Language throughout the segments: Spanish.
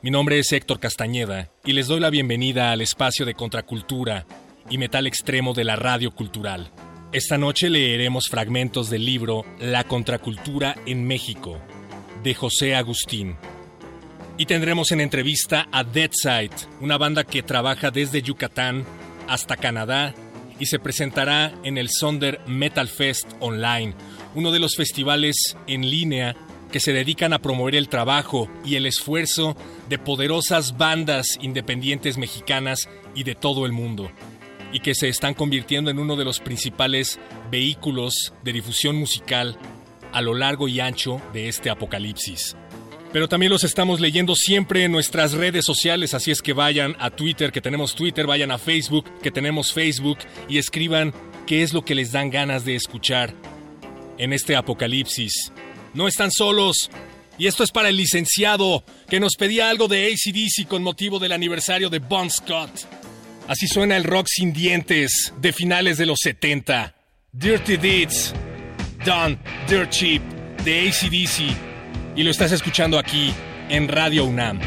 Mi nombre es Héctor Castañeda y les doy la bienvenida al espacio de contracultura y metal extremo de la radio cultural. Esta noche leeremos fragmentos del libro La contracultura en México, de José Agustín. Y tendremos en entrevista a Deadside, una banda que trabaja desde Yucatán hasta Canadá y se presentará en el Sonder Metal Fest Online, uno de los festivales en línea que se dedican a promover el trabajo y el esfuerzo de poderosas bandas independientes mexicanas y de todo el mundo, y que se están convirtiendo en uno de los principales vehículos de difusión musical a lo largo y ancho de este apocalipsis. Pero también los estamos leyendo siempre en nuestras redes sociales, así es que vayan a Twitter, que tenemos Twitter, vayan a Facebook, que tenemos Facebook, y escriban qué es lo que les dan ganas de escuchar en este apocalipsis. No están solos. Y esto es para el licenciado, que nos pedía algo de ACDC con motivo del aniversario de Bon Scott. Así suena el rock sin dientes de finales de los 70. Dirty Deeds, Done, Dirt Cheap, de ACDC y lo estás escuchando aquí en Radio UNAM.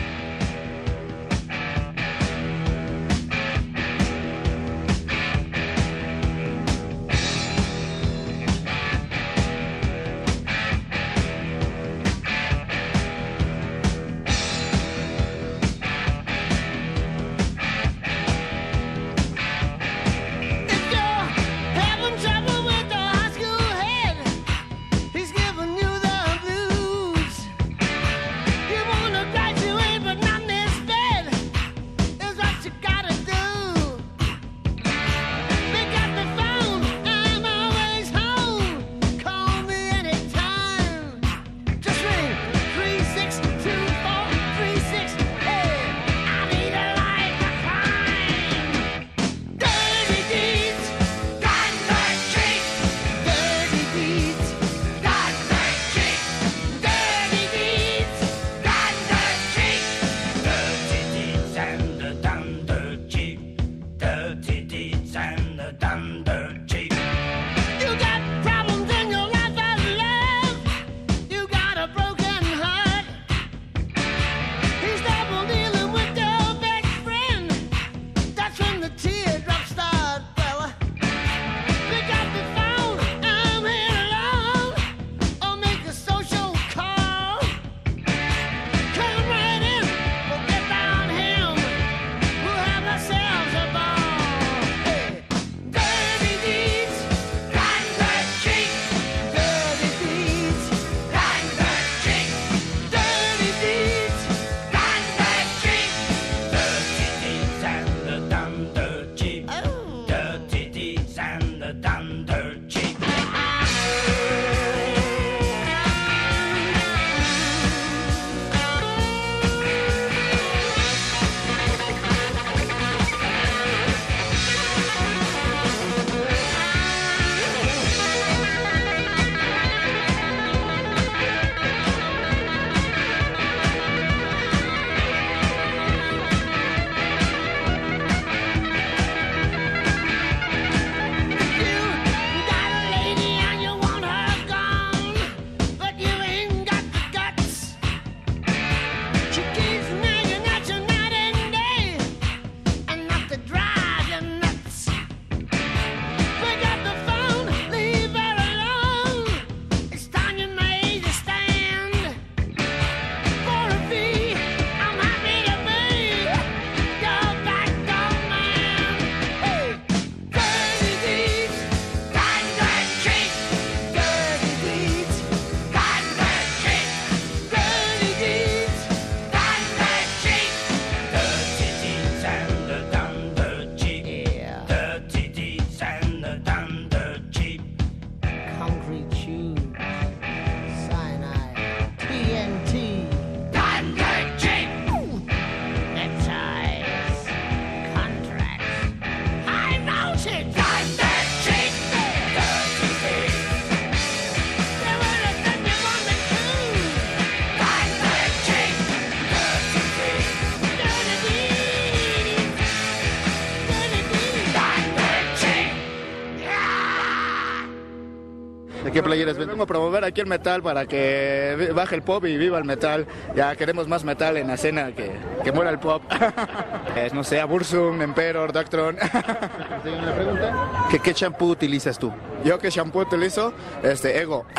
Playeras venden? Vengo a promover aquí el metal para que baje el pop y viva el metal. Ya queremos más metal en la escena, que, que muera el pop. Es, no sé, Abursum, Emperor, Doctron. ¿Una pregunta? ¿Qué, qué champú utilizas tú? Yo que shampoo utilizo, este, Ego.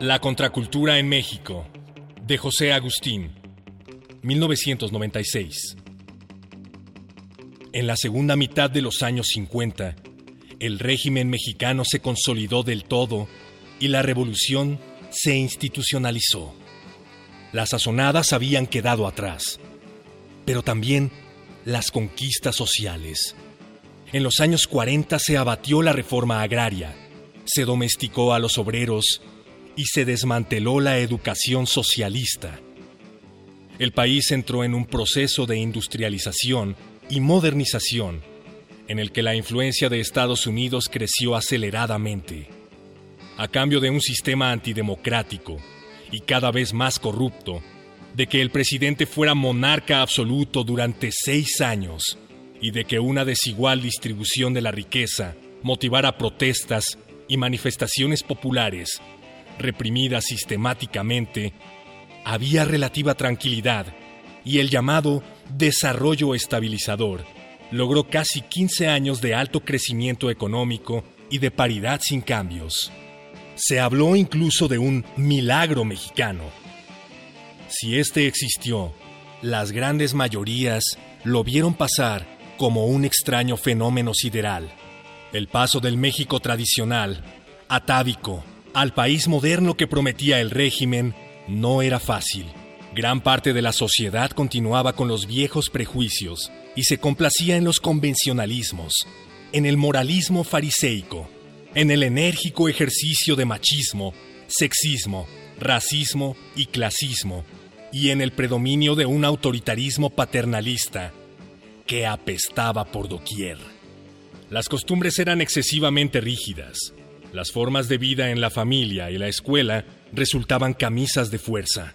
La contracultura en México, de José Agustín, 1996. En la segunda mitad de los años 50, el régimen mexicano se consolidó del todo y la revolución se institucionalizó. Las sazonadas habían quedado atrás, pero también las conquistas sociales. En los años 40 se abatió la reforma agraria, se domesticó a los obreros y se desmanteló la educación socialista. El país entró en un proceso de industrialización y modernización en el que la influencia de Estados Unidos creció aceleradamente. A cambio de un sistema antidemocrático y cada vez más corrupto, de que el presidente fuera monarca absoluto durante seis años y de que una desigual distribución de la riqueza motivara protestas y manifestaciones populares reprimidas sistemáticamente, había relativa tranquilidad y el llamado desarrollo estabilizador logró casi 15 años de alto crecimiento económico y de paridad sin cambios. Se habló incluso de un milagro mexicano. Si este existió, las grandes mayorías lo vieron pasar como un extraño fenómeno sideral. El paso del México tradicional, atávico, al país moderno que prometía el régimen no era fácil. Gran parte de la sociedad continuaba con los viejos prejuicios y se complacía en los convencionalismos, en el moralismo fariseico, en el enérgico ejercicio de machismo, sexismo, racismo y clasismo, y en el predominio de un autoritarismo paternalista que apestaba por doquier. Las costumbres eran excesivamente rígidas, las formas de vida en la familia y la escuela resultaban camisas de fuerza.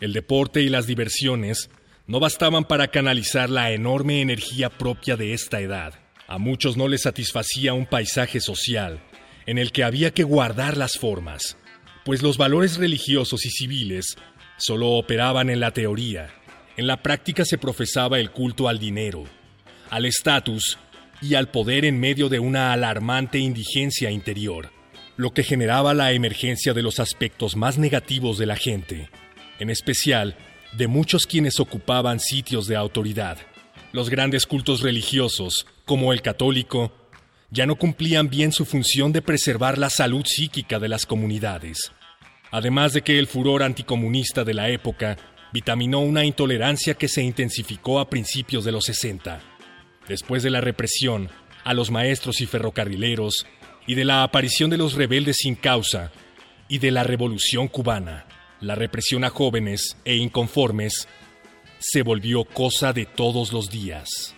El deporte y las diversiones no bastaban para canalizar la enorme energía propia de esta edad. A muchos no les satisfacía un paisaje social en el que había que guardar las formas, pues los valores religiosos y civiles solo operaban en la teoría. En la práctica se profesaba el culto al dinero, al estatus y al poder en medio de una alarmante indigencia interior, lo que generaba la emergencia de los aspectos más negativos de la gente, en especial de muchos quienes ocupaban sitios de autoridad. Los grandes cultos religiosos, como el católico, ya no cumplían bien su función de preservar la salud psíquica de las comunidades. Además de que el furor anticomunista de la época vitaminó una intolerancia que se intensificó a principios de los 60. Después de la represión a los maestros y ferrocarrileros y de la aparición de los rebeldes sin causa y de la revolución cubana, la represión a jóvenes e inconformes se volvió cosa de todos los días.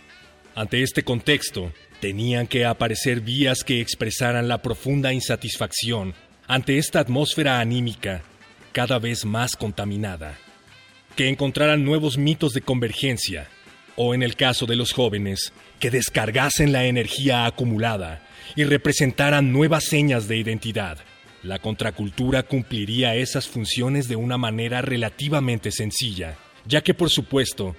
Ante este contexto, tenían que aparecer vías que expresaran la profunda insatisfacción ante esta atmósfera anímica cada vez más contaminada, que encontraran nuevos mitos de convergencia, o en el caso de los jóvenes, que descargasen la energía acumulada y representaran nuevas señas de identidad. La contracultura cumpliría esas funciones de una manera relativamente sencilla, ya que por supuesto,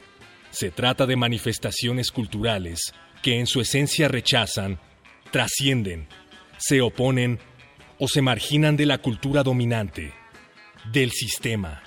se trata de manifestaciones culturales que en su esencia rechazan, trascienden, se oponen o se marginan de la cultura dominante, del sistema.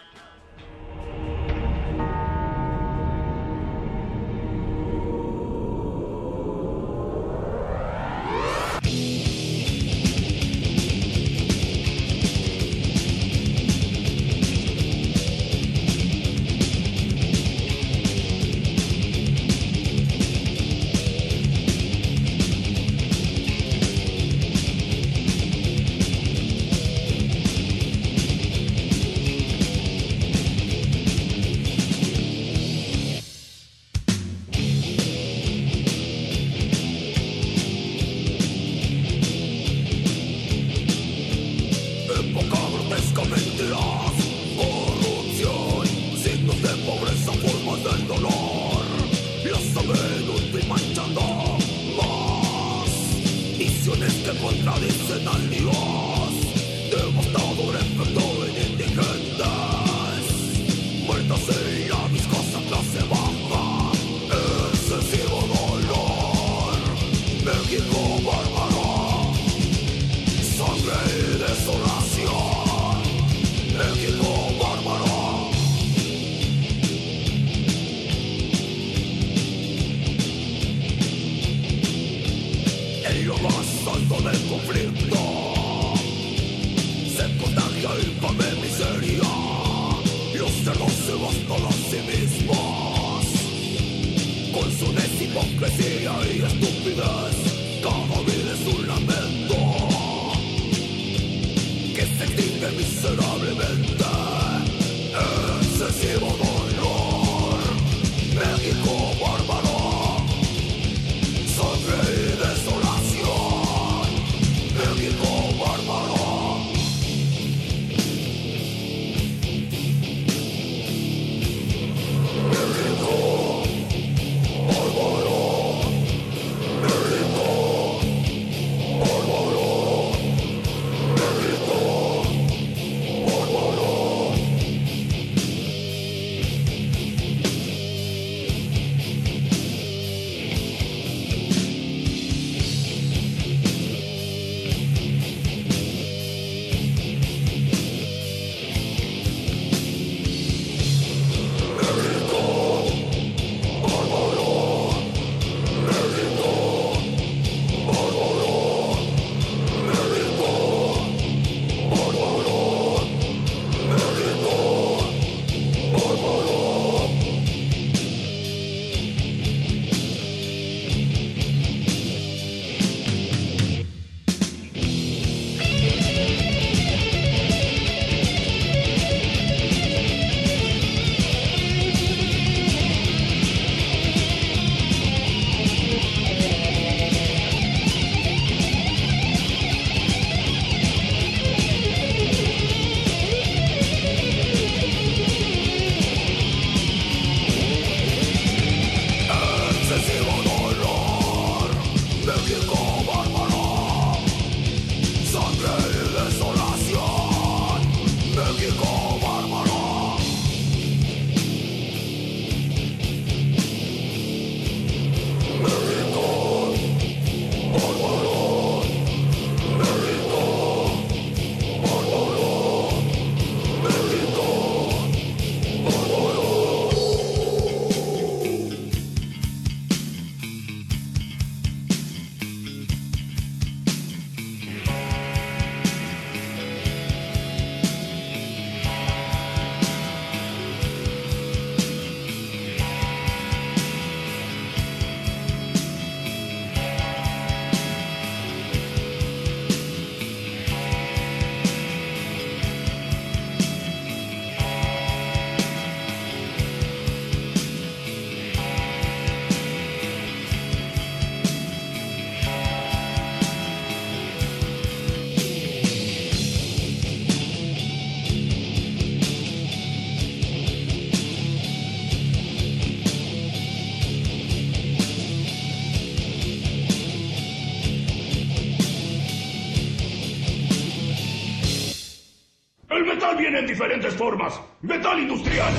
diferentes formas. Metal industrial.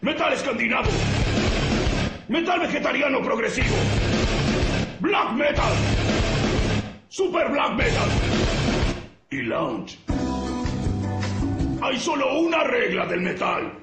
Metal escandinavo. Metal vegetariano progresivo. Black metal. Super black metal. Y lounge. Hay solo una regla del metal.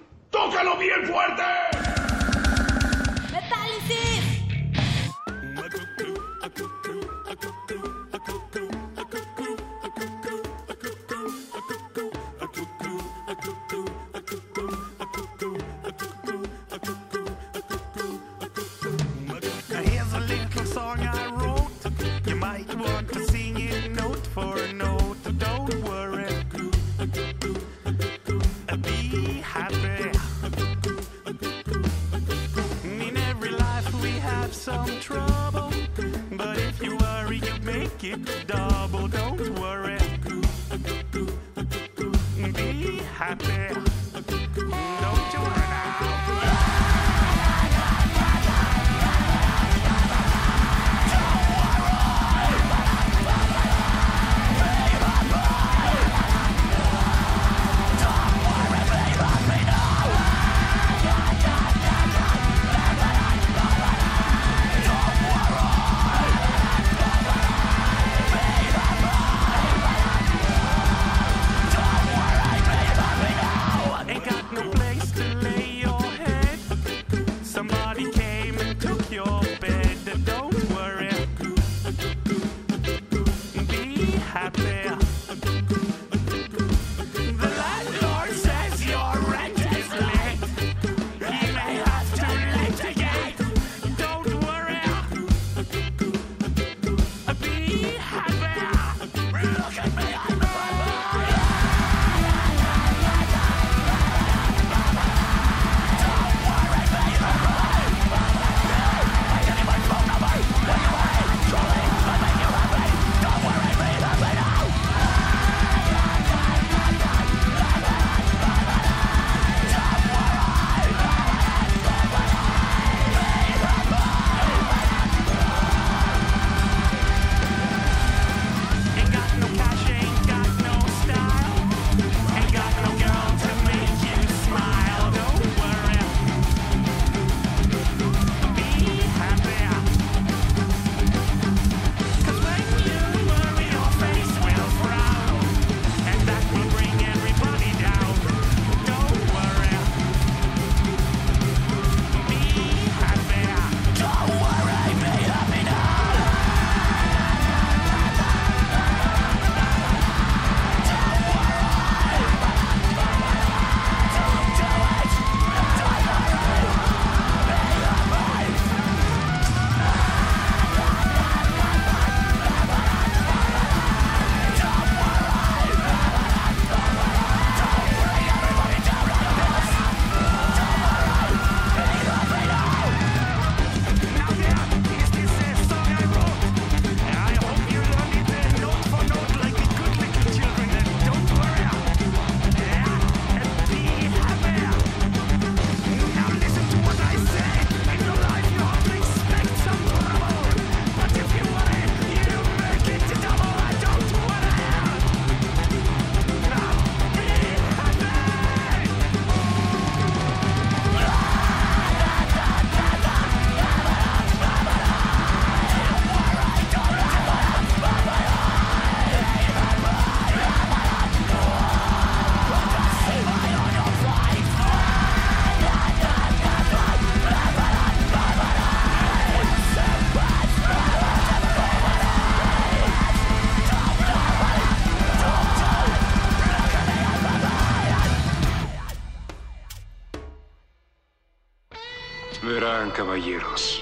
Caballeros,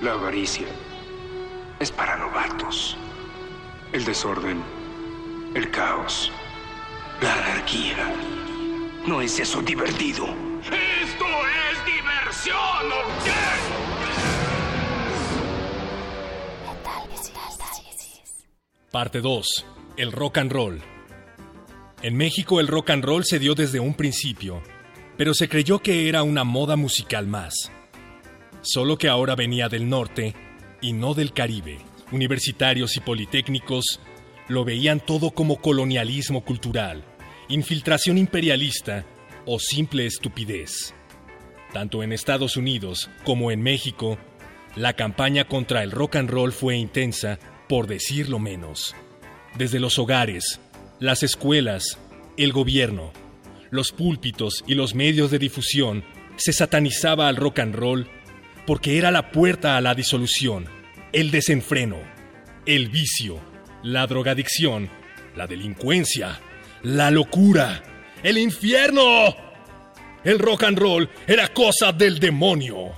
la avaricia es para novatos. El desorden, el caos, la anarquía. ¿No es eso divertido? ¡Esto es diversión, ¿o qué? Parte 2. El rock and roll. En México el rock and roll se dio desde un principio, pero se creyó que era una moda musical más. Solo que ahora venía del norte y no del Caribe. Universitarios y politécnicos lo veían todo como colonialismo cultural, infiltración imperialista o simple estupidez. Tanto en Estados Unidos como en México, la campaña contra el rock and roll fue intensa por decirlo menos. Desde los hogares, las escuelas, el gobierno, los púlpitos y los medios de difusión se satanizaba al rock and roll porque era la puerta a la disolución, el desenfreno, el vicio, la drogadicción, la delincuencia, la locura, el infierno. El rock and roll era cosa del demonio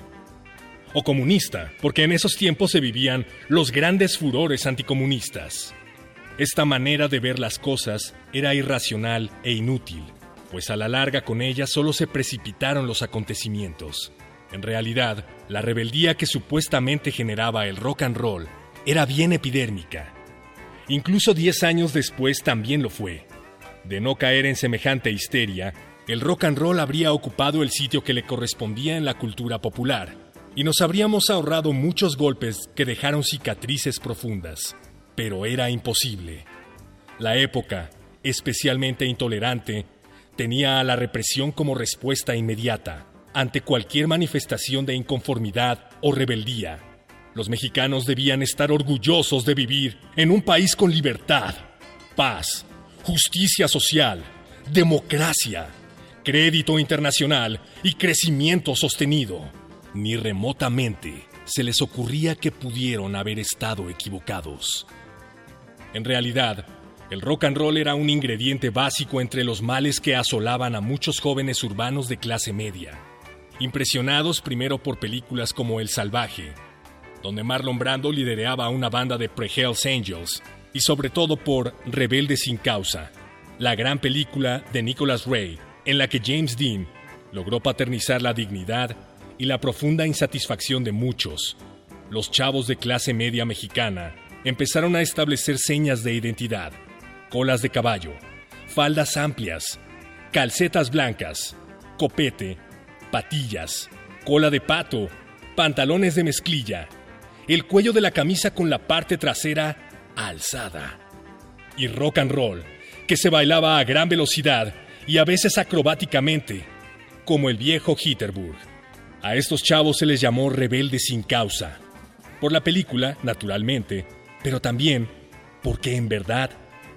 o comunista, porque en esos tiempos se vivían los grandes furores anticomunistas. Esta manera de ver las cosas era irracional e inútil, pues a la larga con ella solo se precipitaron los acontecimientos. En realidad, la rebeldía que supuestamente generaba el rock and roll era bien epidérmica. Incluso 10 años después también lo fue. De no caer en semejante histeria, el rock and roll habría ocupado el sitio que le correspondía en la cultura popular, y nos habríamos ahorrado muchos golpes que dejaron cicatrices profundas. Pero era imposible. La época, especialmente intolerante, tenía a la represión como respuesta inmediata ante cualquier manifestación de inconformidad o rebeldía. Los mexicanos debían estar orgullosos de vivir en un país con libertad, paz, justicia social, democracia, crédito internacional y crecimiento sostenido. Ni remotamente se les ocurría que pudieron haber estado equivocados. En realidad, el rock and roll era un ingrediente básico entre los males que asolaban a muchos jóvenes urbanos de clase media, impresionados primero por películas como El Salvaje, donde Marlon Brando lideraba una banda de pre-Hells Angels, y sobre todo por Rebelde sin causa, la gran película de Nicholas Ray, en la que James Dean logró paternizar la dignidad y la profunda insatisfacción de muchos, los chavos de clase media mexicana empezaron a establecer señas de identidad, colas de caballo, faldas amplias, calcetas blancas, copete, patillas, cola de pato, pantalones de mezclilla, el cuello de la camisa con la parte trasera alzada, y rock and roll, que se bailaba a gran velocidad y a veces acrobáticamente, como el viejo Hitterburg. A estos chavos se les llamó rebeldes sin causa. Por la película, naturalmente, pero también porque en verdad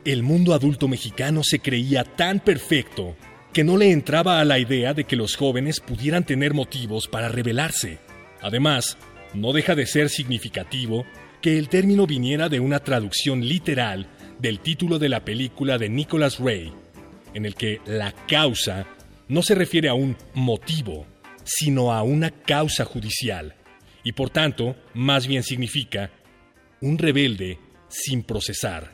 el mundo adulto mexicano se creía tan perfecto que no le entraba a la idea de que los jóvenes pudieran tener motivos para rebelarse. Además, no deja de ser significativo que el término viniera de una traducción literal del título de la película de Nicholas Ray, en el que la causa no se refiere a un motivo, sino a una causa judicial, y por tanto, más bien significa un rebelde sin procesar,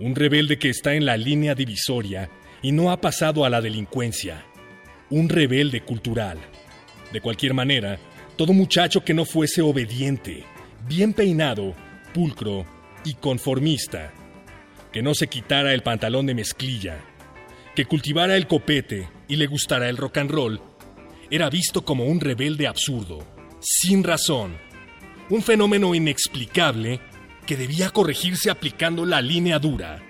un rebelde que está en la línea divisoria y no ha pasado a la delincuencia, un rebelde cultural. De cualquier manera, todo muchacho que no fuese obediente, bien peinado, pulcro y conformista, que no se quitara el pantalón de mezclilla, que cultivara el copete y le gustara el rock and roll, era visto como un rebelde absurdo, sin razón, un fenómeno inexplicable que debía corregirse aplicando la línea dura.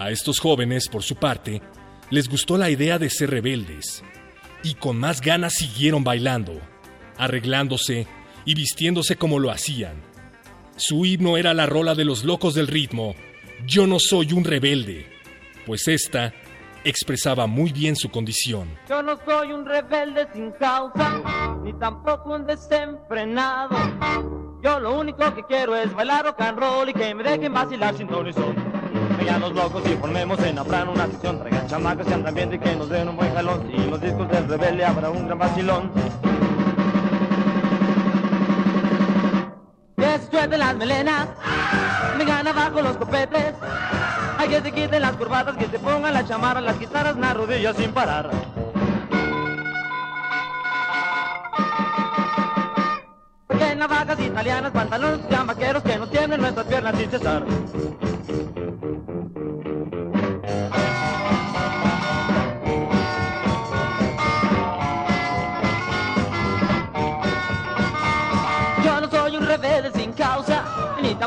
A estos jóvenes, por su parte, les gustó la idea de ser rebeldes, y con más ganas siguieron bailando, arreglándose y vistiéndose como lo hacían. Su himno era la rola de los locos del ritmo, Yo no soy un rebelde, pues esta expresaba muy bien su condición. Yo no soy un rebelde sin causa, ni tampoco un desenfrenado. Yo lo único que quiero es bailar rock and roll y que me dejen vacilar sin ton y son. Vengan los locos y formemos en Afran una sesión. Traigan chamacos y andan viendo y que nos den un buen jalón. Y los discos del rebelde habrá un gran vacilón. las melenas, me gana bajo los copetes. Hay que se quiten las corbatas, que se pongan las chamarras, las guitarras las rodillas sin parar. Porque navajas italianas, pantalones de vaqueros que no tienen nuestras piernas sin cesar.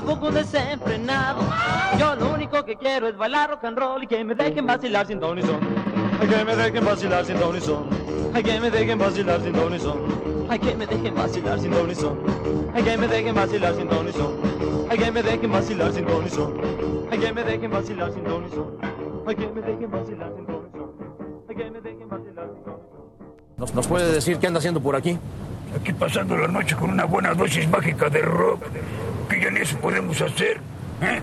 Un desenfrenado. Yo lo único que quiero es bailar rock and roll y que me dejen vacilar sin don y son. Ay, que me dejen vacilar sin don y son. Ay, que me dejen vacilar sin don y son. Ay, que me dejen vacilar sin don y son. Ay, que me dejen vacilar sin don y son. Ay, que me dejen vacilar sin don y son. Ay, que me dejen vacilar sin don y son. Ay, que me dejen vacilar sin don y son. Ay, que me dejen vacilar sin don y son. ¿Nos, ¿Nos puede decir qué anda haciendo por aquí? Aquí pasando la noche con una buena dosis mágica de rock, que ya ni eso podemos hacer. ¿eh?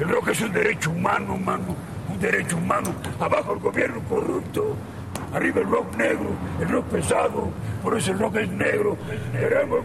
El rock es un derecho humano, mano, un derecho humano. Abajo el gobierno corrupto, arriba el rock negro, el rock pesado, por eso el rock es negro. Queremos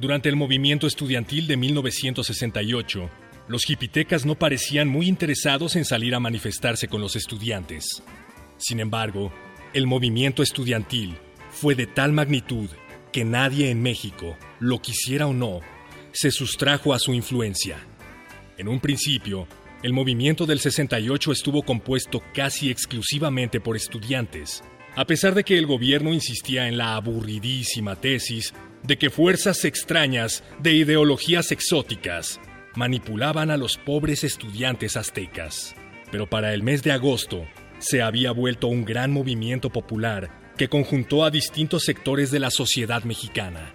Durante el movimiento estudiantil de 1968, los jipitecas no parecían muy interesados en salir a manifestarse con los estudiantes. Sin embargo, el movimiento estudiantil fue de tal magnitud que nadie en México, lo quisiera o no, se sustrajo a su influencia. En un principio, el movimiento del 68 estuvo compuesto casi exclusivamente por estudiantes, a pesar de que el gobierno insistía en la aburridísima tesis de que fuerzas extrañas de ideologías exóticas manipulaban a los pobres estudiantes aztecas. Pero para el mes de agosto se había vuelto un gran movimiento popular que conjuntó a distintos sectores de la sociedad mexicana.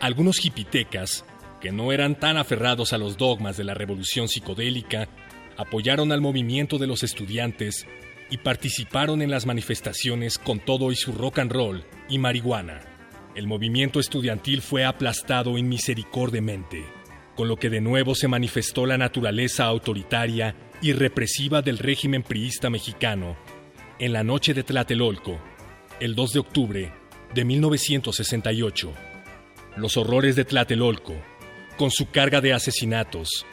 Algunos jipitecas, que no eran tan aferrados a los dogmas de la revolución psicodélica, apoyaron al movimiento de los estudiantes y participaron en las manifestaciones con todo y su rock and roll y marihuana. El movimiento estudiantil fue aplastado inmisericordiamente, con lo que de nuevo se manifestó la naturaleza autoritaria y represiva del régimen priista mexicano en la noche de Tlatelolco, el 2 de octubre de 1968. Los horrores de Tlatelolco, con su carga de asesinatos,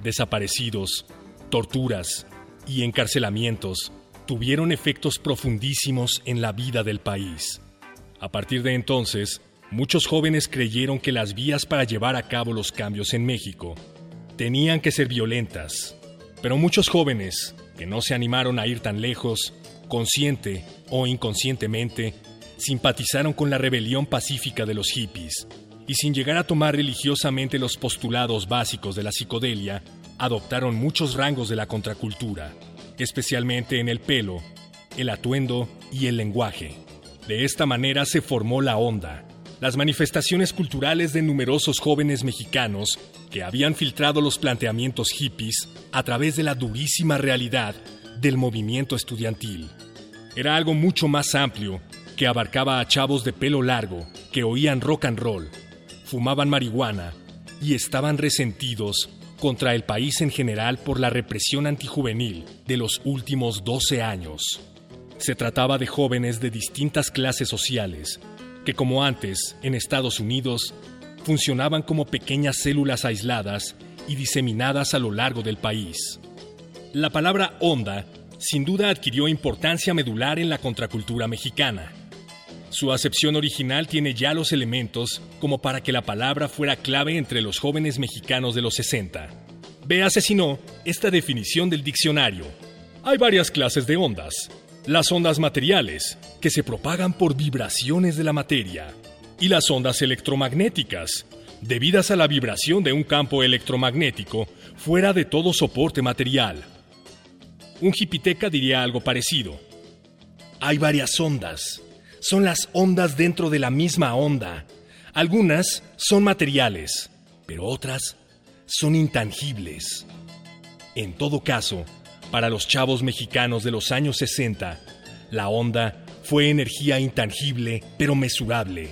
desaparecidos, torturas y encarcelamientos tuvieron efectos profundísimos en la vida del país. A partir de entonces, muchos jóvenes creyeron que las vías para llevar a cabo los cambios en México tenían que ser violentas, pero muchos jóvenes, que no se animaron a ir tan lejos, consciente o inconscientemente, simpatizaron con la rebelión pacífica de los hippies y sin llegar a tomar religiosamente los postulados básicos de la psicodelia, adoptaron muchos rangos de la contracultura, especialmente en el pelo, el atuendo y el lenguaje. De esta manera se formó la onda, las manifestaciones culturales de numerosos jóvenes mexicanos que habían filtrado los planteamientos hippies a través de la durísima realidad del movimiento estudiantil. Era algo mucho más amplio que abarcaba a chavos de pelo largo que oían rock and roll, fumaban marihuana y estaban resentidos contra el país en general por la represión antijuvenil de los últimos 12 años. Se trataba de jóvenes de distintas clases sociales, que como antes, en Estados Unidos, funcionaban como pequeñas células aisladas y diseminadas a lo largo del país. La palabra onda sin duda adquirió importancia medular en la contracultura mexicana. Su acepción original tiene ya los elementos como para que la palabra fuera clave entre los jóvenes mexicanos de los 60. Véase si no esta definición del diccionario. Hay varias clases de ondas. Las ondas materiales, que se propagan por vibraciones de la materia, y las ondas electromagnéticas, debidas a la vibración de un campo electromagnético fuera de todo soporte material. Un jipiteca diría algo parecido. Hay varias ondas, son las ondas dentro de la misma onda. Algunas son materiales, pero otras son intangibles. En todo caso, para los chavos mexicanos de los años 60, la onda fue energía intangible pero mesurable,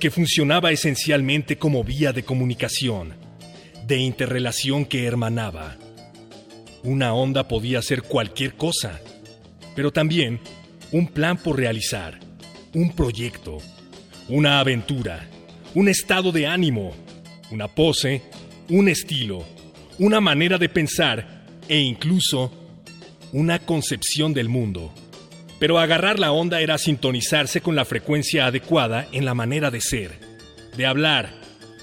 que funcionaba esencialmente como vía de comunicación, de interrelación que hermanaba. Una onda podía ser cualquier cosa, pero también un plan por realizar un proyecto, una aventura, un estado de ánimo, una pose, un estilo, una manera de pensar e incluso una concepción del mundo. Pero agarrar la onda era sintonizarse con la frecuencia adecuada en la manera de ser, de hablar,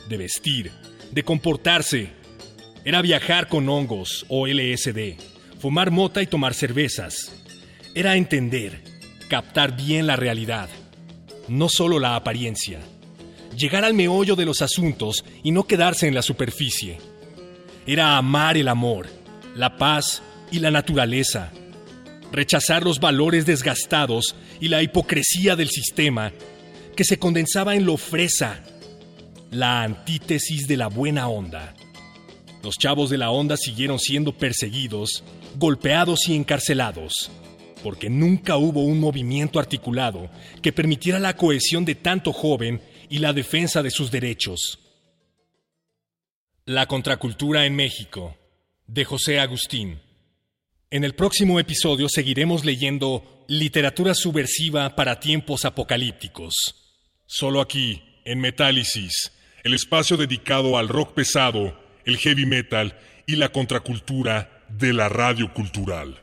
de vestir, de comportarse. Era viajar con hongos o LSD, fumar mota y tomar cervezas. Era entender, captar bien la realidad, no solo la apariencia. Llegar al meollo de los asuntos y no quedarse en la superficie. Era amar el amor, la paz y la naturaleza. Rechazar los valores desgastados y la hipocresía del sistema que se condensaba en lo fresa, la antítesis de la buena onda. Los chavos de la onda siguieron siendo perseguidos, golpeados y encarcelados porque nunca hubo un movimiento articulado que permitiera la cohesión de tanto joven y la defensa de sus derechos. La contracultura en México, de José Agustín. En el próximo episodio seguiremos leyendo literatura subversiva para tiempos apocalípticos. Solo aquí, en Metálisis, el espacio dedicado al rock pesado, el heavy metal y la contracultura de la radio cultural.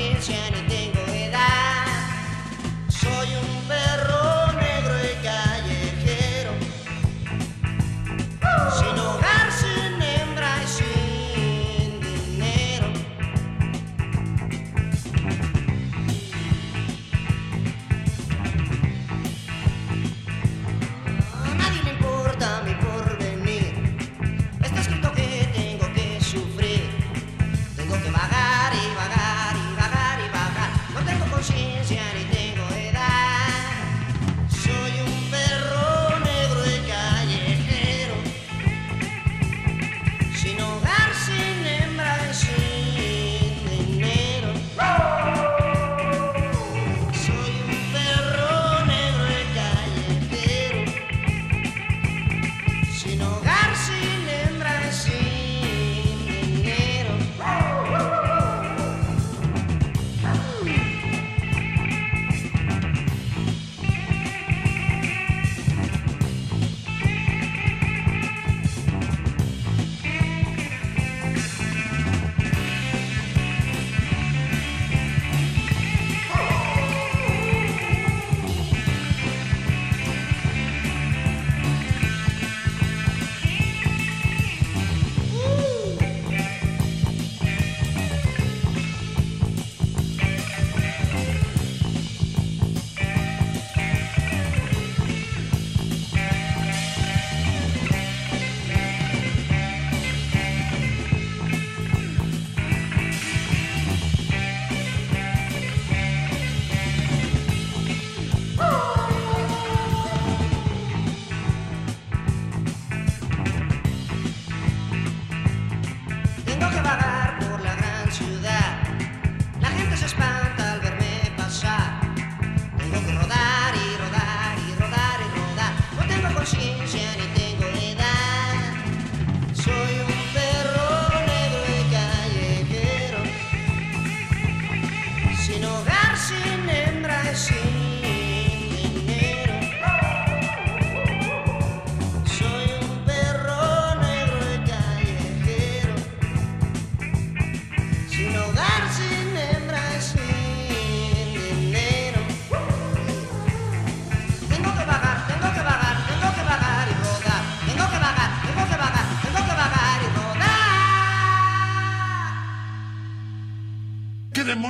change anything.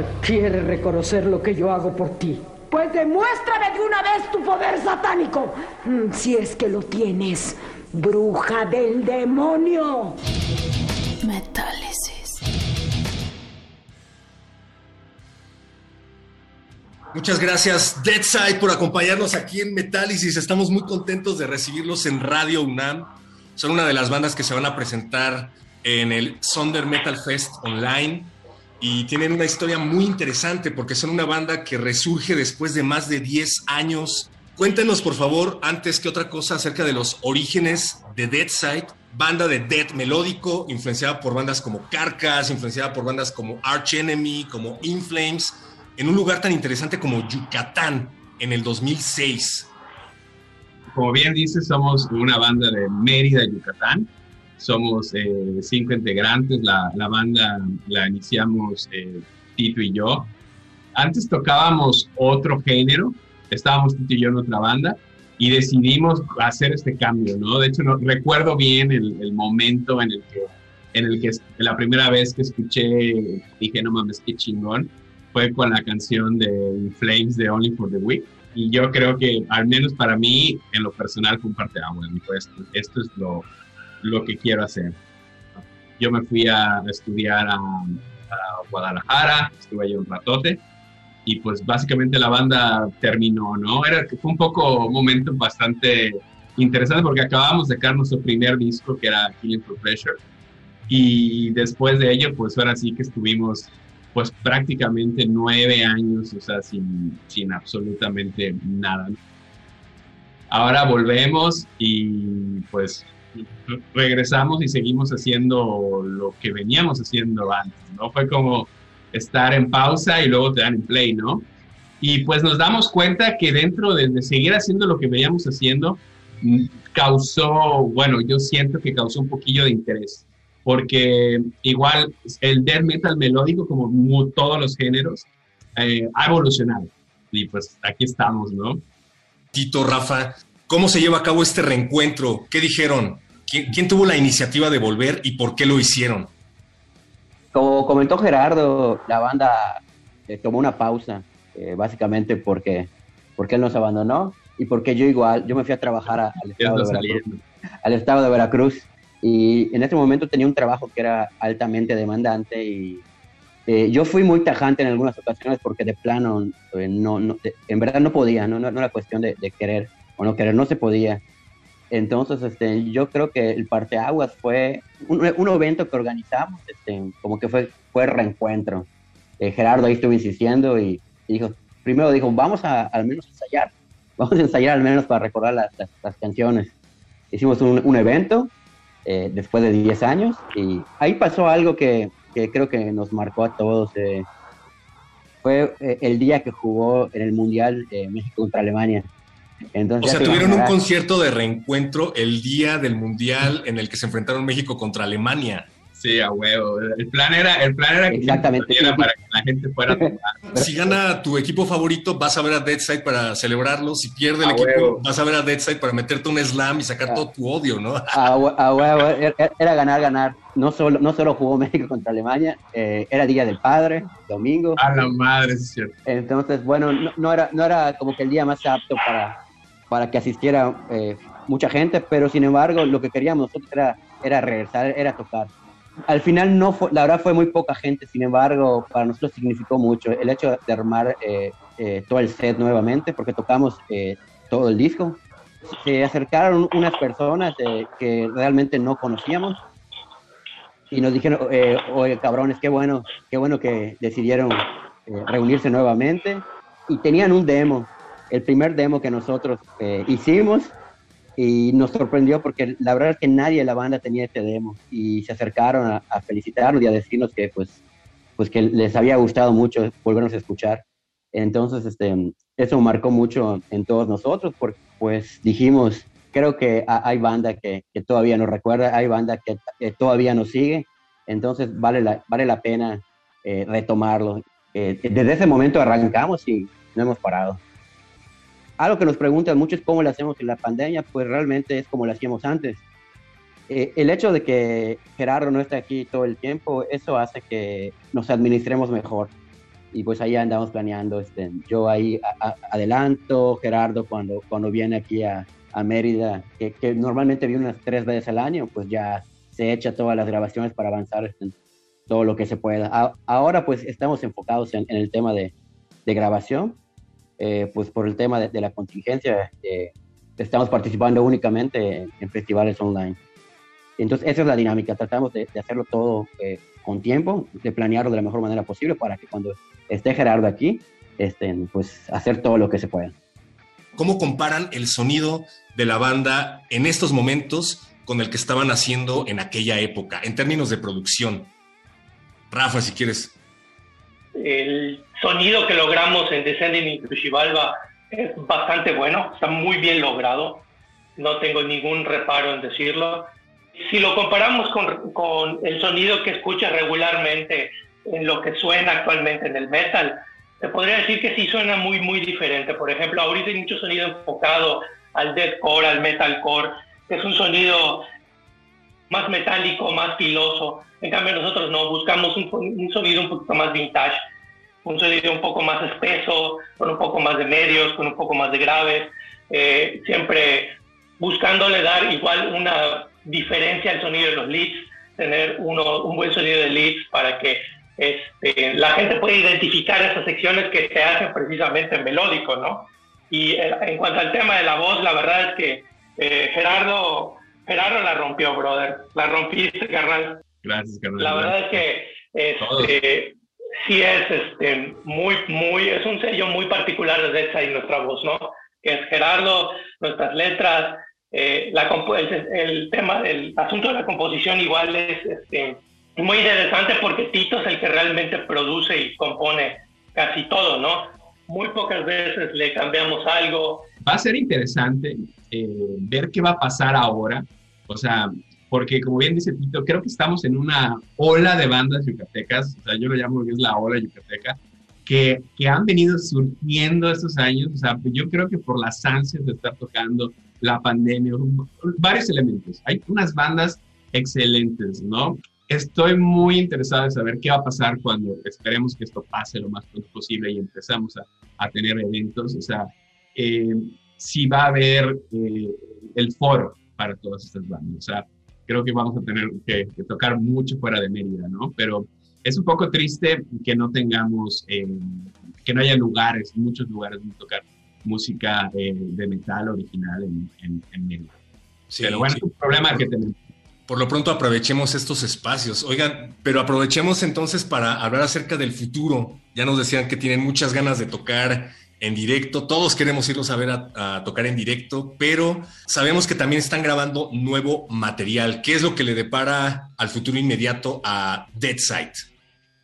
Oscar quiere reconocer lo que yo hago por ti. Pues demuéstrame de una vez tu poder satánico. Mm, Si es que lo tienes, bruja del demonio. Metálisis. Muchas gracias, Deadside, por acompañarnos aquí en Metálisis. Estamos muy contentos de recibirlos en Radio UNAM. Son una de las bandas que se van a presentar en el Sonder Metal Fest Online y tienen una historia muy interesante porque son una banda que resurge después de más de 10 años. Cuéntenos, por favor, antes que otra cosa, acerca de los orígenes de Deadside, banda de death melódico, influenciada por bandas como Carcass, influenciada por bandas como Arch Enemy, como In Flames, en un lugar tan interesante como Yucatán en el 2006. Como bien dices, somos una banda de Mérida, Yucatán. Somos eh, cinco integrantes. La, la, banda la iniciamos eh, Tito y yo. Antes tocábamos otro género. Estábamos Tito y yo en otra banda y decidimos hacer este cambio, ¿no? De hecho, no, recuerdo bien el, el, momento en el que, en el que la primera vez que escuché, dije, no mames, qué chingón fue con la canción de Flames de Only for the Week. Y yo creo que, al menos para mí, en lo personal, fue un parte de agua. Dijo, esto, esto es lo, lo que quiero hacer. Yo me fui a estudiar a, a Guadalajara, estuve allí un ratote. Y pues básicamente la banda terminó, ¿no? Era, fue un poco un momento bastante interesante porque acabamos de sacar nuestro primer disco que era Killing for Pleasure. Y después de ello, pues ahora sí que estuvimos pues prácticamente nueve años, o sea, sin, sin absolutamente nada. Ahora volvemos y pues regresamos y seguimos haciendo lo que veníamos haciendo antes, ¿no? Fue como estar en pausa y luego te dan en play, ¿no? Y pues nos damos cuenta que dentro de, de seguir haciendo lo que veníamos haciendo, causó, bueno, yo siento que causó un poquillo de interés porque igual el death metal melódico, como todos los géneros, eh, ha evolucionado. Y pues aquí estamos, ¿no? Tito, Rafa, ¿cómo se lleva a cabo este reencuentro? ¿Qué dijeron? ¿Quién, quién tuvo la iniciativa de volver y por qué lo hicieron? Como comentó Gerardo, la banda eh, tomó una pausa, eh, básicamente porque, porque él nos abandonó y porque yo igual, yo me fui a trabajar a, al, estado de Veracruz, al estado de Veracruz y en ese momento tenía un trabajo que era altamente demandante y eh, yo fui muy tajante en algunas ocasiones porque de plano eh, no, no en verdad no podía, no, no, no era cuestión de, de, querer o no querer, no se podía. Entonces, este, yo creo que el Parteaguas fue un, un evento que organizamos, este, como que fue, fue reencuentro. Eh, Gerardo ahí estuvo insistiendo y, dijo, primero dijo, vamos a al menos ensayar, vamos a ensayar al menos para recordar las, las, canciones. Hicimos un, un evento eh, después de 10 años. Y ahí pasó algo que, que creo que nos marcó a todos. Eh, fue el día que jugó en el Mundial México contra Alemania. Entonces, o sea, tuvieron un concierto de reencuentro el día del Mundial en el que se enfrentaron México contra Alemania. Sí, a huevo. El plan era, el plan era que Exactamente. Era para que la gente fuera a tomar. Si gana tu equipo favorito, vas a ver a Deadside para celebrarlo. Si pierde el a equipo, huevo. vas a ver a Deadside para meterte un slam y sacar Ah. todo tu odio, ¿no? A, a huevo, era, era ganar, ganar. No solo, no solo jugó México contra Alemania, eh, era Día del Padre, domingo. A la madre, es cierto. Entonces, bueno, no, no, era, no era como que el día más apto para, para que asistiera eh, mucha gente, pero sin embargo, lo que queríamos nosotros era, era regresar, era tocar. Al final, no fue, la verdad, fue muy poca gente, sin embargo, para nosotros significó mucho el hecho de armar eh, eh, todo el set nuevamente, porque tocamos eh, todo el disco. Se acercaron unas personas eh, que realmente no conocíamos y nos dijeron, eh, oye, cabrones, qué bueno, qué bueno que decidieron reunirse nuevamente. Y tenían un demo, el primer demo que nosotros eh, hicimos, y nos sorprendió porque la verdad es que nadie de la banda tenía este demo. Y se acercaron a, a felicitarnos y a decirnos que, pues, pues que les había gustado mucho volvernos a escuchar. Entonces, este, eso marcó mucho en todos nosotros, porque pues dijimos, creo que hay banda que, que, todavía nos recuerda, hay banda que, que, todavía nos sigue, entonces vale la, vale la pena eh, retomarlo. Eh, desde ese momento arrancamos y no hemos parado. Algo que nos preguntan mucho es cómo lo hacemos en la pandemia, pues realmente es como lo hacíamos antes. Eh, el hecho de que Gerardo no esté aquí todo el tiempo, eso hace que nos administremos mejor. y pues ahí andamos planeando. Este, yo ahí a- a- adelanto, Gerardo cuando, cuando viene aquí a, a Mérida, que, que normalmente viene unas tres veces al año, pues ya se echa todas las grabaciones para avanzar este, todo lo que se pueda. Ahora pues estamos enfocados en, en el tema de, de grabación, eh, pues por el tema de, la contingencia, eh, estamos participando únicamente en, festivales online. Entonces esa es la dinámica, tratamos de, de hacerlo todo eh, con tiempo, de planearlo de la mejor manera posible para que cuando esté Gerardo aquí, estén, pues hacer todo lo que se pueda. ¿Cómo comparan el sonido de la banda en estos momentos con el que estaban haciendo en aquella época, en términos de producción? Rafa, si quieres. El sonido que logramos en Descending into Xibalba es bastante bueno, está muy bien logrado, no tengo ningún reparo en decirlo. Si lo comparamos con, con el sonido que escuchas regularmente en lo que suena actualmente en el metal, te podría decir que sí suena muy, muy diferente. Por ejemplo, ahorita hay mucho sonido enfocado al deathcore, al metalcore, que es un sonido más metálico, más filoso. En cambio, nosotros no, buscamos un, un sonido un poquito más vintage, un sonido un poco más espeso, con un poco más de medios, con un poco más de graves, eh, siempre buscándole dar igual una diferencia al sonido de los leads, tener uno, un buen sonido de leads para que este, la gente pueda identificar esas secciones que se hacen precisamente melódico, ¿no? Y eh, en cuanto al tema de la voz, la verdad es que eh, Gerardo, Gerardo la rompió, brother, la rompiste, carnal. Gracias, carnal. La verdad es que este, sí es este, muy, muy, es un sello muy particular de Dead Side, nuestra voz, ¿no? Que es Gerardo, nuestras letras, eh, la el, el tema, el asunto de la composición igual es este, muy interesante porque Tito es el que realmente produce y compone casi todo, ¿no? Muy pocas veces le cambiamos algo. Va a ser interesante eh, ver qué va a pasar ahora. O sea, porque como bien dice Tito, creo que estamos en una ola de bandas yucatecas, o sea, yo lo llamo que es la ola yucateca, que, que han venido surgiendo estos años, o sea, yo creo que por las ansias de estar tocando, la pandemia, varios elementos. Hay unas bandas excelentes, ¿no? Estoy muy interesado en saber qué va a pasar cuando esperemos que esto pase lo más pronto posible y empezamos a, a tener eventos, o sea, eh, si va a haber eh, el foro para todas estas bandas, o sea, creo que vamos a tener que, que, tocar mucho fuera de Mérida, ¿no? Pero es un poco triste que no tengamos, eh, que no haya lugares, muchos lugares donde tocar música eh, de metal original en, en, en Mérida. Sí, pero bueno, sí. es un problema que tenemos. Por lo pronto aprovechemos estos espacios. Oigan, pero aprovechemos entonces para hablar acerca del futuro. Ya nos decían que tienen muchas ganas de tocar en directo. Todos queremos irlos a ver a, a, tocar en directo, pero sabemos que también están grabando nuevo material. ¿Qué es lo que le depara al futuro inmediato a Dead Side?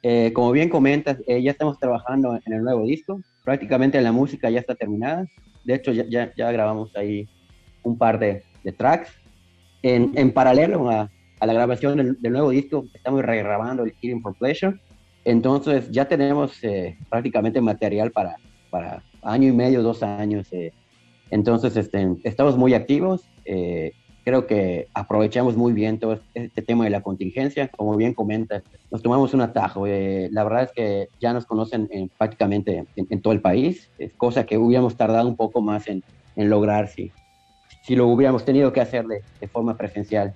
Eh, como bien comentas, eh, ya estamos trabajando en el nuevo disco. Prácticamente la música ya está terminada. De hecho, ya, ya, ya grabamos ahí un par de, de tracks. En, en paralelo a, a, la grabación del, del, nuevo disco, estamos regrabando el Killing for Pleasure. Entonces, ya tenemos eh, prácticamente material para, para año y medio, dos años. eh. Entonces, este, estamos muy activos. Eh, creo que aprovechamos muy bien todo este tema de la contingencia. Como bien comenta, nos tomamos un atajo. Eh, la verdad es que ya nos conocen en, prácticamente en, en, todo el país, es cosa que hubiéramos tardado un poco más en, en lograr si, si lo hubiéramos tenido que hacer de, de, forma presencial.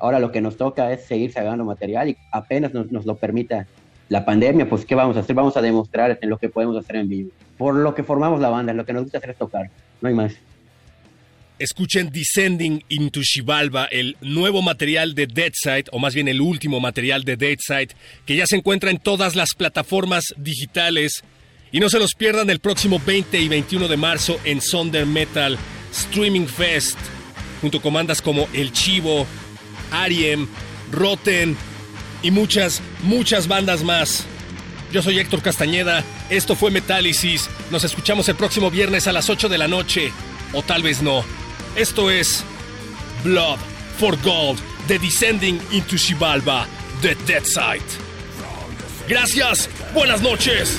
Ahora lo que nos toca es seguir sacando material y apenas nos, nos lo permita la pandemia, pues ¿qué vamos a hacer? Vamos a demostrar en lo que podemos hacer en vivo. Por lo que formamos la banda, lo que nos gusta hacer es tocar, no hay más. Escuchen Descending into Xibalba, el nuevo material de Deadside, o más bien el último material de Deadside, que ya se encuentra en todas las plataformas digitales. Y no se los pierdan el próximo 20 y 21 de marzo en Sonder Metal Streaming Fest, junto con bandas como El Chivo, Ariem, Rotten y muchas, muchas bandas más. Yo soy Héctor Castañeda, esto fue Metálisis, nos escuchamos el próximo viernes a las 8 de la noche, o tal vez no. Esto es Blood for Gold, The Descending into Xibalba, The Dead Side. Gracias, buenas noches.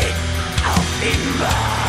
I'll be.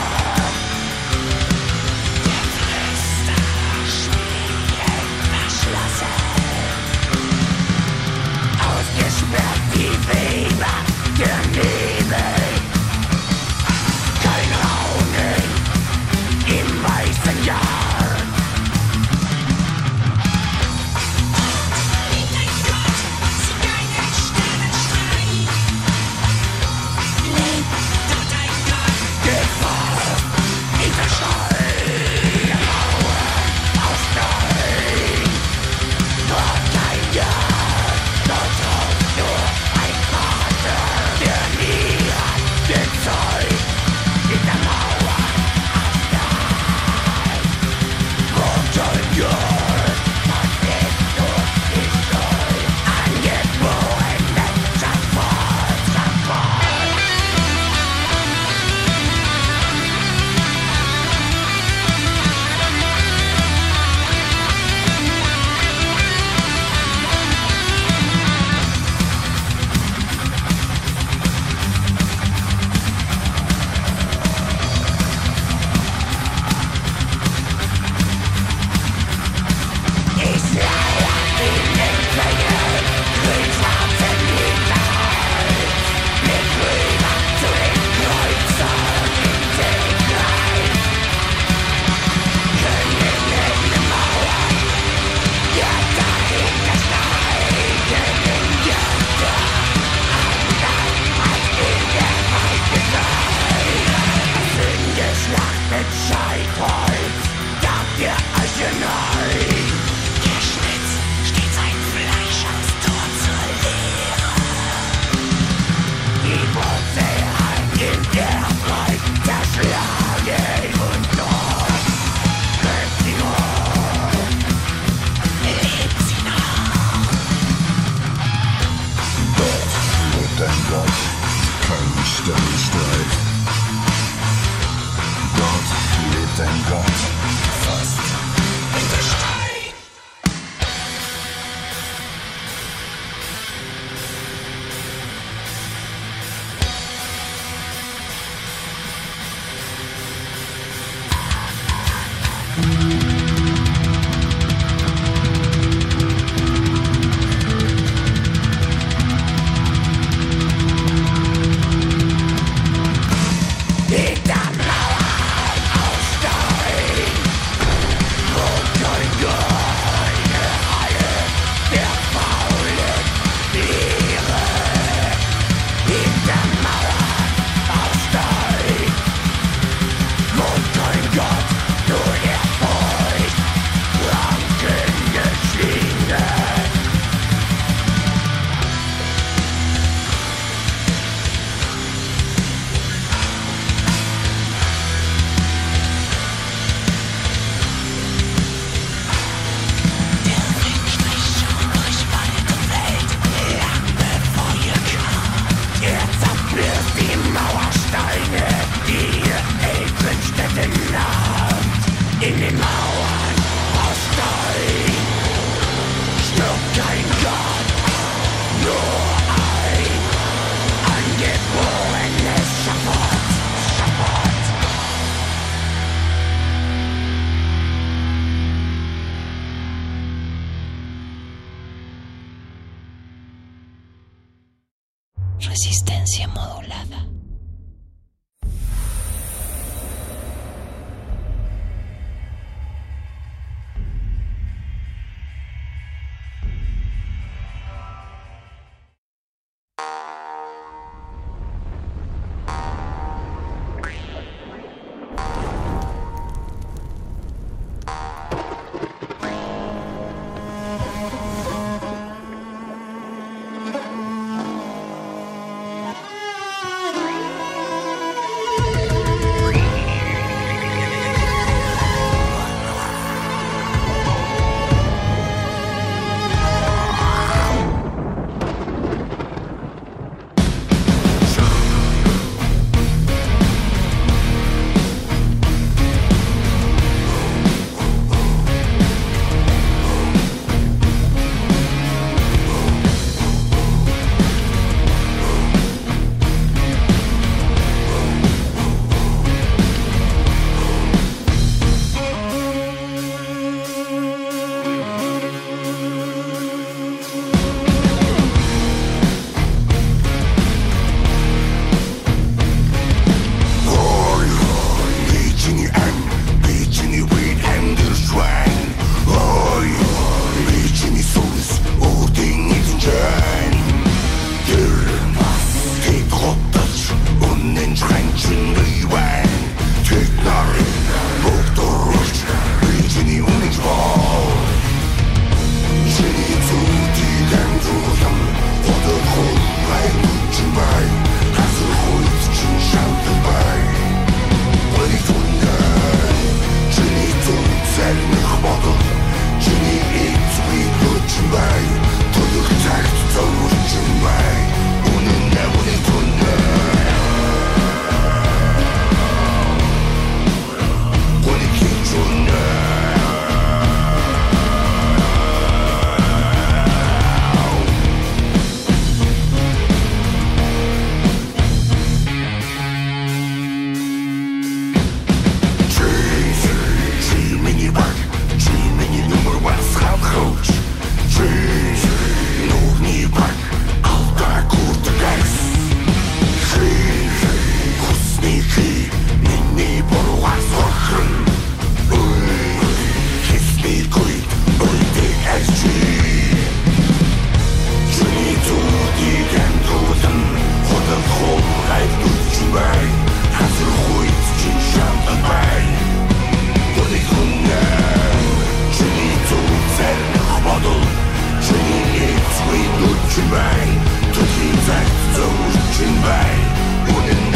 In vain.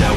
know.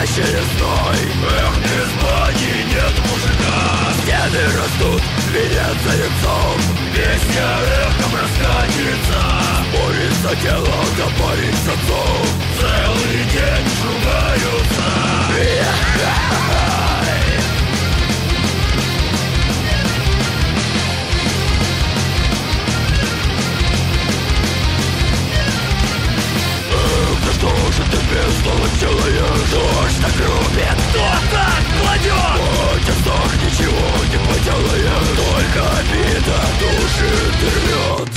чаще лесной Эх, без бани нет мужика. Стены растут, венец за яйцом Песня эхом раскатится. Борется тело, запарится отцом Целый день шугаются что же ты бездолго делаешь? Что ж так рубит? Кто так кладет? Хоть сдох ничего не поделаешь Только обида души рвет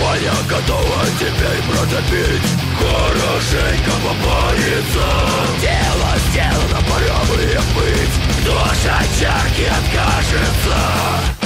Моя готова теперь протопить Хорошенько попариться Дело сделано, пора бы их быть от чарки откажется?